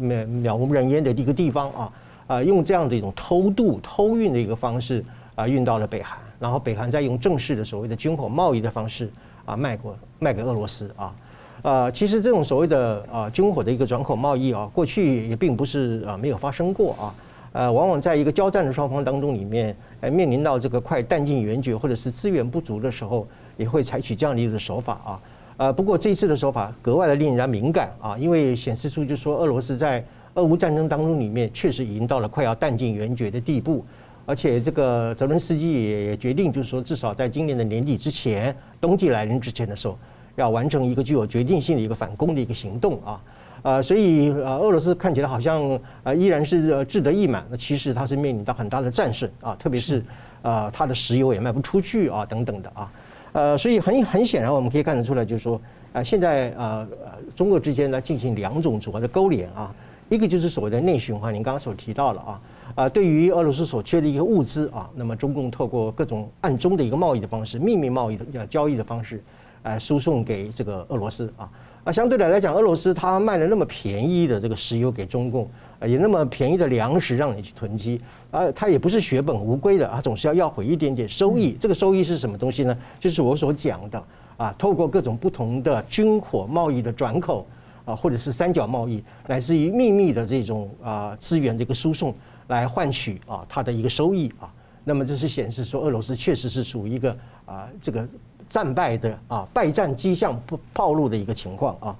渺渺无人烟的一个地方啊。啊，用这样的一种偷渡、偷运的一个方式啊，运到了北韩，然后北韩再用正式的所谓的军火贸易的方式啊，卖过卖给俄罗斯啊。啊，其实这种所谓的啊军火的一个转口贸易啊，过去也并不是啊没有发生过啊。呃，往往在一个交战的双方当中里面，哎，面临到这个快弹尽援绝或者是资源不足的时候，也会采取这样的一个手法啊。呃，不过这一次的手法格外的令人敏感啊，因为显示出就是说俄罗斯在。俄乌战争当中，里面确实已经到了快要弹尽援绝的地步，而且这个泽伦斯基也也决定，就是说至少在今年的年底之前，冬季来临之前的时候，要完成一个具有决定性的一个反攻的一个行动啊，呃，所以呃，俄罗斯看起来好像呃依然是志得意满，那其实它是面临到很大的战损啊，特别是呃它的石油也卖不出去啊等等的啊，呃，所以很很显然我们可以看得出来，就是说啊，现在呃中俄之间呢进行两种主要的勾连啊。一个就是所谓的内循环，您刚刚所提到了啊，啊，对于俄罗斯所缺的一个物资啊，那么中共透过各种暗中的一个贸易的方式、秘密贸易的交易的方式，来输送给这个俄罗斯啊，啊，相对的来讲，俄罗斯它卖了那么便宜的这个石油给中共，啊，也那么便宜的粮食让你去囤积，啊，它也不是血本无归的，啊，总是要要回一点点收益。这个收益是什么东西呢？就是我所讲的啊，透过各种不同的军火贸易的转口。啊，或者是三角贸易，乃至于秘密的这种啊资源的一个输送，来换取啊它的一个收益啊。那么这是显示说，俄罗斯确实是属于一个啊这个战败的啊败战迹象不暴露的一个情况啊。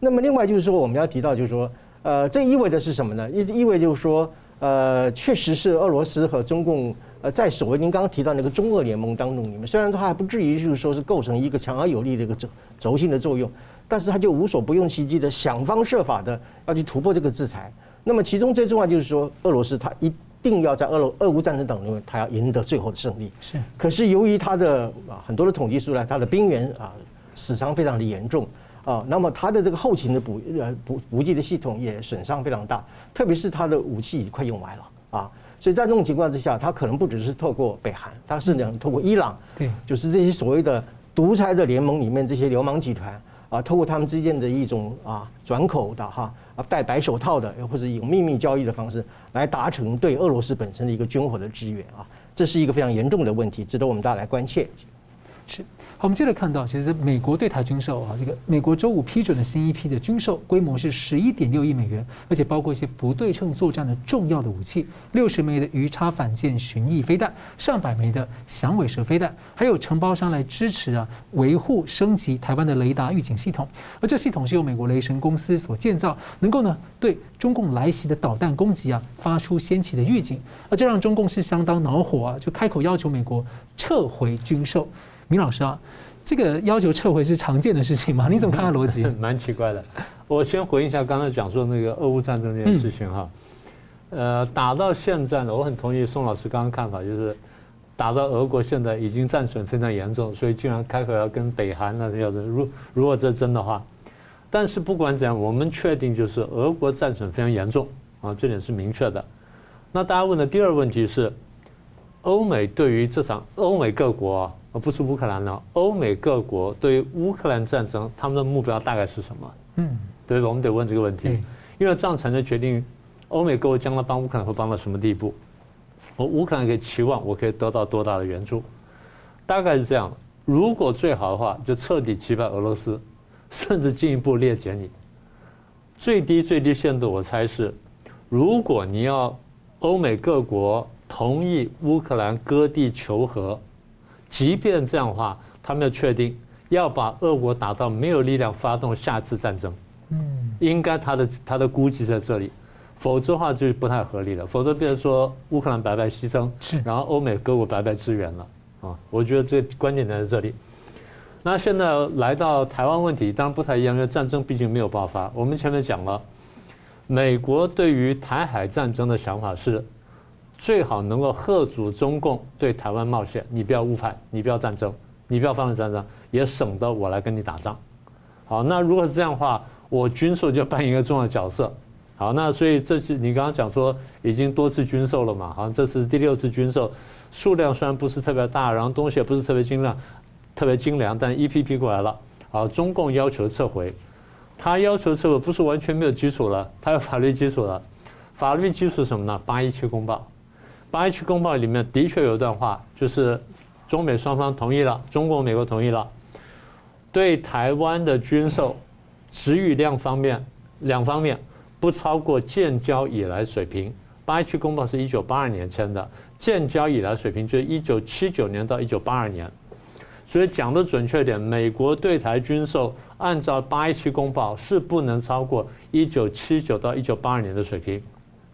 那么另外就是说，我们要提到就是说，呃，这意味着是什么呢？意意味就是说，呃，确实是俄罗斯和中共呃，在所谓您刚刚提到那个中俄联盟当中里面，虽然它还不至于就是说是构成一个强而有力的一个轴轴心的作用，但是他就无所不用其极的想方设法的要去突破这个制裁。那么其中最重要就是说，俄罗斯他一定要在俄罗俄乌战争当中，他要赢得最后的胜利。是。可是由于他的啊很多的统计出来，他的兵员啊死伤非常的严重啊，那么他的这个后勤的补呃补补给的系统也损伤非常大，特别是他的武器快用完了啊。所以在这种情况之下，他可能不只是透过北韩，他是能透过伊朗，对，就是这些所谓的独裁的联盟里面这些流氓集团啊，透过他们之间的一种啊转口的哈啊戴白手套的，或者有秘密交易的方式来达成对俄罗斯本身的一个军火的支援啊，这是一个非常严重的问题，值得我们大家来关切。是。好，我们接着看到，其实美国对台军售啊，这个美国周五批准的新一批的军售规模是十一点六亿美元，而且包括一些不对称作战的重要的武器，六十枚的鱼叉反舰巡弋飞弹，上百枚的响尾蛇飞弹，还有承包商来支持啊维护升级台湾的雷达预警系统，而这系统是由美国雷神公司所建造，能够呢对中共来袭的导弹攻击啊发出先期的预警，而这让中共是相当恼火啊，就开口要求美国撤回军售。明老师啊，这个要求撤回是常见的事情吗？你怎么看他逻辑？蛮奇怪的。我先回应一下刚才讲说那个俄乌战争这件事情哈。呃，打到现在呢，我很同意宋老师刚刚看法，就是打到俄国现在已经战损非常严重，所以竟然开口要跟北韩那要是如如果这真的话，但是不管怎样，我们确定就是俄国战损非常严重啊，这点是明确的。那大家问的第二个问题是，欧美对于这场欧美各国。而不是乌克兰呢？欧美各国对于乌克兰战争，他们的目标大概是什么？嗯，对，我们得问这个问题，因为这样才能决定欧美各国将来帮乌克兰会帮到什么地步。我乌克兰可以期望我可以得到多大的援助？大概是这样。如果最好的话，就彻底击败俄罗斯，甚至进一步裂解你。最低最低限度，我猜是，如果你要欧美各国同意乌克兰割地求和。即便这样的话，他们要确定要把俄国打到没有力量发动下次战争，嗯，应该他的他的估计在这里，否则的话就不太合理了。否则，变成说乌克兰白白牺牲，是，然后欧美各国白白支援了啊。我觉得这关键在这里。那现在来到台湾问题，当然不太一样，因为战争毕竟没有爆发。我们前面讲了，美国对于台海战争的想法是。最好能够吓阻中共对台湾冒险，你不要误判，你不要战争，你不要发动战争，也省得我来跟你打仗。好，那如果是这样的话，我军售就扮演一个重要角色。好，那所以这是你刚刚讲说已经多次军售了嘛？好像这是第六次军售，数量虽然不是特别大，然后东西也不是特别精良，特别精良，但一批批过来了。好，中共要求撤回，他要求撤回不是完全没有基础了，他有法律基础了。法律基础是什么呢？八一七公报。八一七公报里面的确有一段话，就是中美双方同意了，中国、美国同意了，对台湾的军售，质与量方面两方面不超过建交以来水平。八一七公报是一九八二年签的，建交以来水平就是一九七九年到一九八二年，所以讲的准确点，美国对台军售按照八一七公报是不能超过一九七九到一九八二年的水平，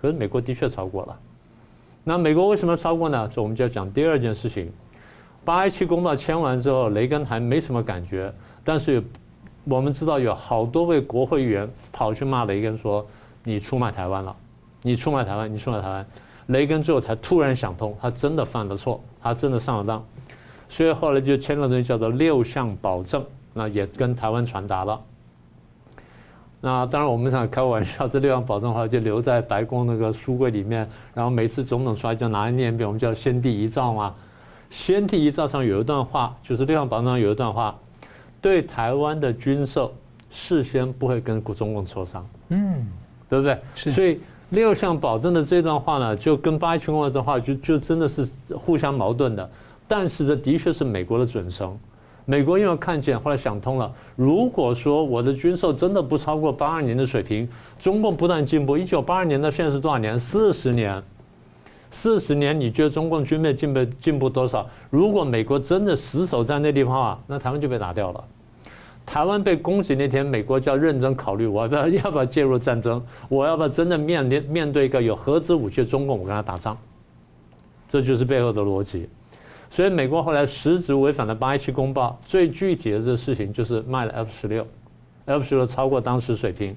可是美国的确超过了。那美国为什么超过呢？这我们就要讲第二件事情。八一七公报签完之后，雷根还没什么感觉，但是我们知道有好多位国会议员跑去骂雷根说：“你出卖台湾了，你出卖台湾，你出卖台湾。”雷根之后才突然想通，他真的犯了错，他真的上了当，所以后来就签了东西叫做六项保证，那也跟台湾传达了。那当然，我们想开玩笑，这六项保证的话就留在白宫那个书柜里面，然后每次总统出来就拿来念一遍，我们叫先帝遗诏嘛。先帝遗诏上有一段话，就是六项保证上有一段话，对台湾的军售事先不会跟中共磋商，嗯，对不对？是。所以六项保证的这段话呢，就跟八一七公的这话就就真的是互相矛盾的，但是这的确是美国的准绳。美国因为看见，后来想通了。如果说我的军售真的不超过八二年的水平，中共不断进步，一九八二年到现在是多少年？四十年，四十年，你觉得中共军备进步进步多少？如果美国真的死守在那地方啊，那台湾就被打掉了。台湾被攻击那天，美国就要认真考虑，我要不要要不要介入战争？我要不要真的面临面对一个有核子武器的中共，我跟他打仗？这就是背后的逻辑。所以美国后来实质违反了八一七公报，最具体的这个事情就是卖了 F 十六，F 十六超过当时水平。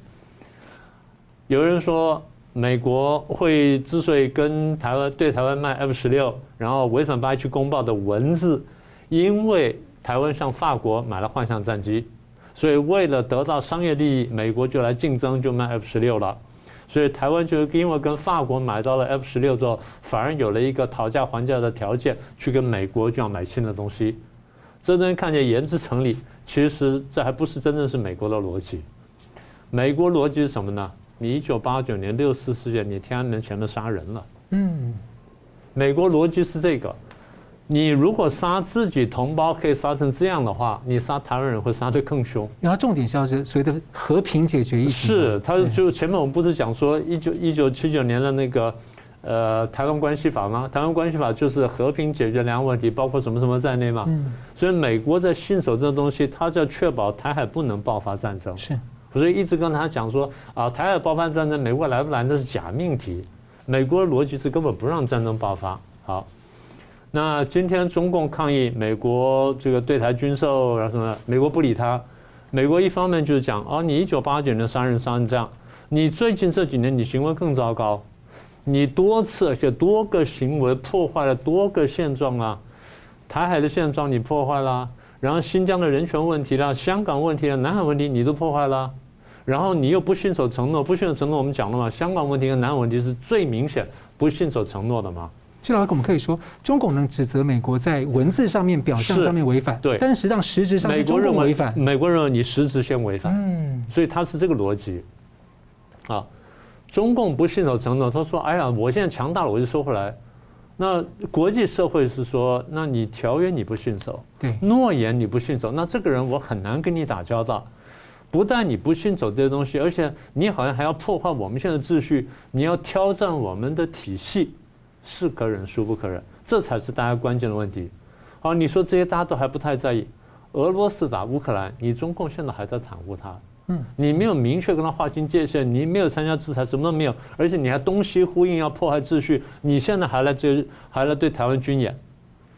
有人说美国会之所以跟台湾对台湾卖 F 十六，然后违反八一七公报的文字，因为台湾向法国买了幻象战机，所以为了得到商业利益，美国就来竞争，就卖 F 十六了。所以台湾就因为跟法国买到了 F 十六之后，反而有了一个讨价还价的条件，去跟美国就要买新的东西。这东西看起来言之成理，其实这还不是真正是美国的逻辑。美国逻辑是什么呢？你一九八九年六四事件，你天安门前面杀人了。嗯，美国逻辑是这个。你如果杀自己同胞可以杀成这样的话，你杀台湾人会杀得更凶。然后重点是要是所谓的和平解决议题。是，他就前面我们不是讲说一九一九七九年的那个呃台湾关系法吗？台湾关系法就是和平解决两岸问题，包括什么什么在内嘛。嗯。所以美国在信守这个东西，他就要确保台海不能爆发战争。是。所以一直跟他讲说啊，台海爆发战争，美国来不来那是假命题。美国的逻辑是根本不让战争爆发。好。那今天中共抗议美国这个对台军售，然后什么？美国不理他。美国一方面就是讲，哦，你一九八九年杀人杀成这样，你最近这几年你行为更糟糕，你多次而且多个行为破坏了多个现状啊，台海的现状你破坏了，然后新疆的人权问题啦，香港问题啦，南海问题你都破坏了，然后你又不信守承诺，不信守承诺我们讲了嘛，香港问题跟南海问题是最明显不信守承诺的嘛。谢老师，我们可以说，中共能指责美国在文字上面、表象上面违反，对，但是实际上实质上是中共违反。美国认为你实质先违反，嗯，所以他是这个逻辑。啊，中共不信守承诺，他说：“哎呀，我现在强大了，我就收回来。”那国际社会是说：“那你条约你不信守，对，诺言你不信守，那这个人我很难跟你打交道。不但你不信守这些东西，而且你好像还要破坏我们现在的秩序，你要挑战我们的体系。”是可忍，孰不可忍？这才是大家关键的问题。好，你说这些大家都还不太在意。俄罗斯打乌克兰，你中共现在还在袒护他，嗯，你没有明确跟他划清界限，你没有参加制裁，什么都没有，而且你还东西呼应，要破坏秩序，你现在还来这还来对台湾军演，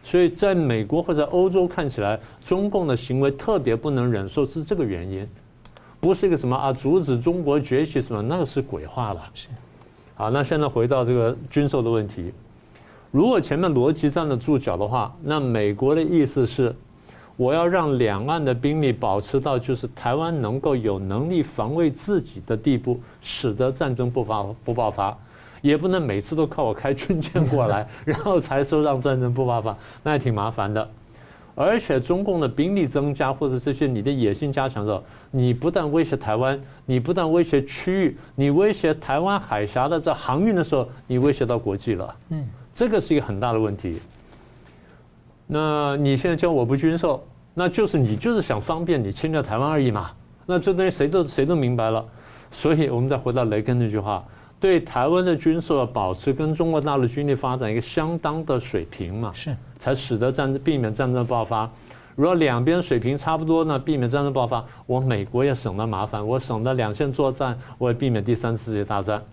所以在美国或者欧洲看起来，中共的行为特别不能忍受，是这个原因，不是一个什么啊阻止中国崛起什么，那个是鬼话了。是。好，那现在回到这个军售的问题。如果前面逻辑站得住脚的话，那美国的意思是，我要让两岸的兵力保持到就是台湾能够有能力防卫自己的地步，使得战争不发不爆发，也不能每次都靠我开军舰过来，然后才说让战争不爆发，那也挺麻烦的。而且中共的兵力增加，或者这些你的野心加强的时候，你不但威胁台湾，你不但威胁区域，你威胁台湾海峡的这航运的时候，你威胁到国际了。嗯，这个是一个很大的问题。那你现在叫我不军售，那就是你就是想方便你侵略台湾而已嘛。那这东西谁都谁都明白了。所以我们再回到雷根那句话。对台湾的军售要保持跟中国大陆军力发展一个相当的水平嘛，是才使得战争避免战争爆发。如果两边水平差不多呢，避免战争爆发，我美国也省得麻烦，我省得两线作战，我也避免第三次世界大战。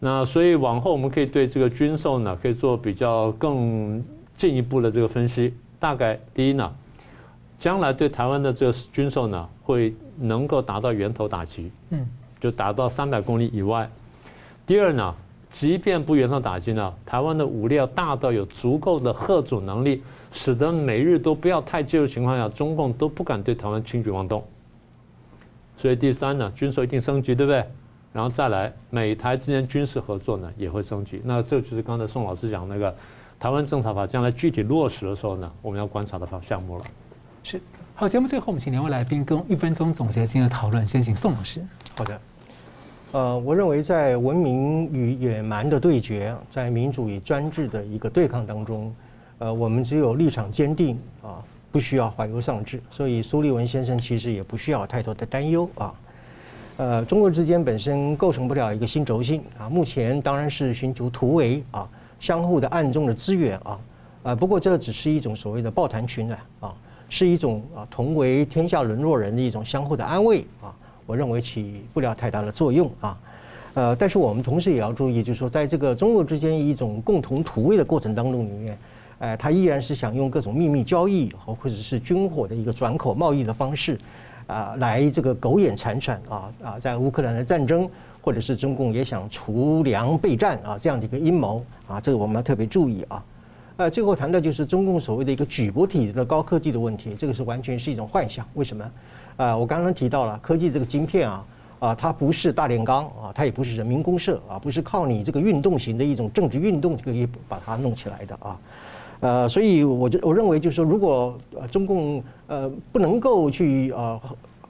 那所以往后我们可以对这个军售呢，可以做比较更进一步的这个分析。大概第一呢，将来对台湾的这个军售呢，会能够达到源头打击，嗯，就达到三百公里以外。第二呢，即便不源头打击呢，台湾的武力要大到有足够的吓阻能力，使得美日都不要太介入情况下，中共都不敢对台湾轻举妄动。所以第三呢，军售一定升级，对不对？然后再来，美台之间军事合作呢也会升级。那这就是刚才宋老师讲那个台湾政策法将来具体落实的时候呢，我们要观察的方项目了。是。好，节目最后我们请两位来宾跟一分钟总结今天的讨论。先请宋老师。好的。呃，我认为在文明与野蛮的对决，在民主与专制的一个对抗当中，呃，我们只有立场坚定啊，不需要怀忧丧志。所以苏立文先生其实也不需要太多的担忧啊。呃，中国之间本身构成不了一个新轴心啊。目前当然是寻求突围啊，相互的暗中的支援啊。呃，不过这只是一种所谓的抱团取暖啊，是一种啊同为天下沦落人的一种相互的安慰啊。我认为起不了太大的作用啊，呃，但是我们同时也要注意，就是说，在这个中俄之间一种共同图为的过程当中里面，呃，他依然是想用各种秘密交易和或者是军火的一个转口贸易的方式，啊，来这个苟延残喘啊啊，在乌克兰的战争，或者是中共也想储粮备战啊这样的一个阴谋啊，这个我们要特别注意啊。呃，最后谈到就是中共所谓的一个举国体的高科技的问题，这个是完全是一种幻想。为什么？啊，我刚刚提到了科技这个晶片啊。啊，它不是大炼钢啊，它也不是人民公社啊，不是靠你这个运动型的一种政治运动就可以把它弄起来的啊。呃，所以我就我认为就是说，如果中共呃不能够去呃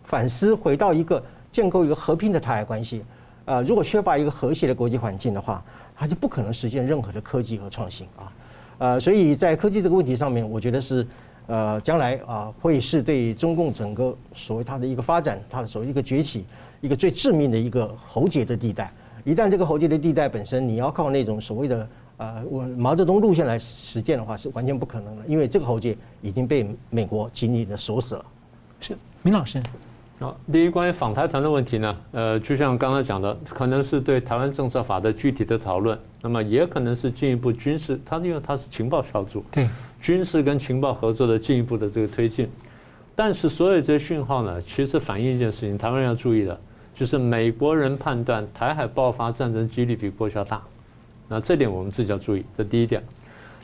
反思，回到一个建构一个和平的台海关系，呃，如果缺乏一个和谐的国际环境的话，它就不可能实现任何的科技和创新啊。呃，所以在科技这个问题上面，我觉得是呃将来啊会是对中共整个所谓它的一个发展，它的所谓一个崛起。一个最致命的一个喉结的地带，一旦这个喉结的地带本身你要靠那种所谓的呃我毛泽东路线来实践的话，是完全不可能的，因为这个喉结已经被美国紧紧的锁死了。是，明老师。好，第一关于访台团的问题呢，呃，就像刚才讲的，可能是对台湾政策法的具体的讨论，那么也可能是进一步军事，它因为它是情报小组，对，军事跟情报合作的进一步的这个推进，但是所有这些讯号呢，其实反映一件事情，台湾要注意的。就是美国人判断台海爆发战争几率比过去要大，那这点我们自己要注意，这第一点。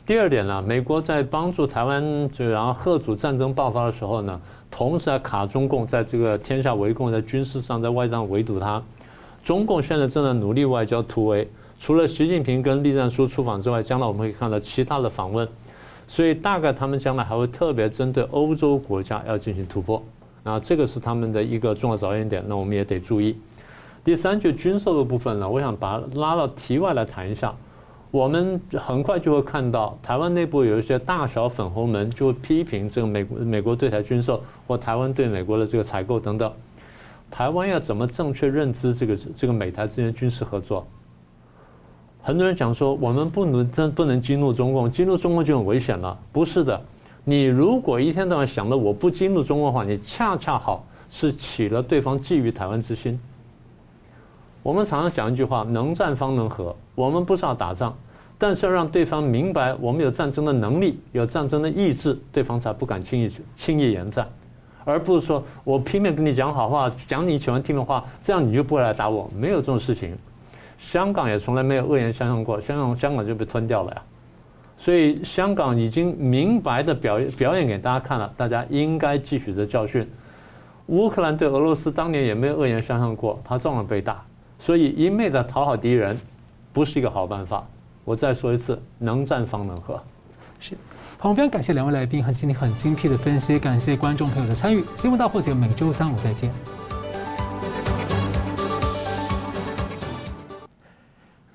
第二点呢，美国在帮助台湾就然后贺主战争爆发的时候呢，同时还卡中共在这个天下围攻，在军事上在外战围堵他。中共现在正在努力外交突围，除了习近平跟栗战书出访之外，将来我们可以看到其他的访问，所以大概他们将来还会特别针对欧洲国家要进行突破。那，这个是他们的一个重要着眼点，那我们也得注意。第三，就军售的部分呢，我想把拉到题外来谈一下。我们很快就会看到，台湾内部有一些大小粉红们就会批评这个美国美国对台军售或台湾对美国的这个采购等等。台湾要怎么正确认知这个这个美台之间军事合作？很多人讲说，我们不能真不能激怒中共，激怒中共就很危险了。不是的。你如果一天到晚想着我不激怒中共的话，你恰恰好是起了对方觊觎台湾之心。我们常常讲一句话：能战方能和。我们不是要打仗，但是要让对方明白我们有战争的能力，有战争的意志，对方才不敢轻易去轻易言战，而不是说我拼命跟你讲好话，讲你喜欢听的话，这样你就不会来打我。没有这种事情。香港也从来没有恶言相向过，香港香港就被吞掉了呀。所以香港已经明白的表表演给大家看了，大家应该汲取这教训。乌克兰对俄罗斯当年也没有恶言相向过，他照样被打。所以一味的讨好敌人，不是一个好办法。我再说一次，能战方能和。是，好，我非常感谢两位来宾和今天很精辟的分析，感谢观众朋友的参与。新闻大破解每周三五再见。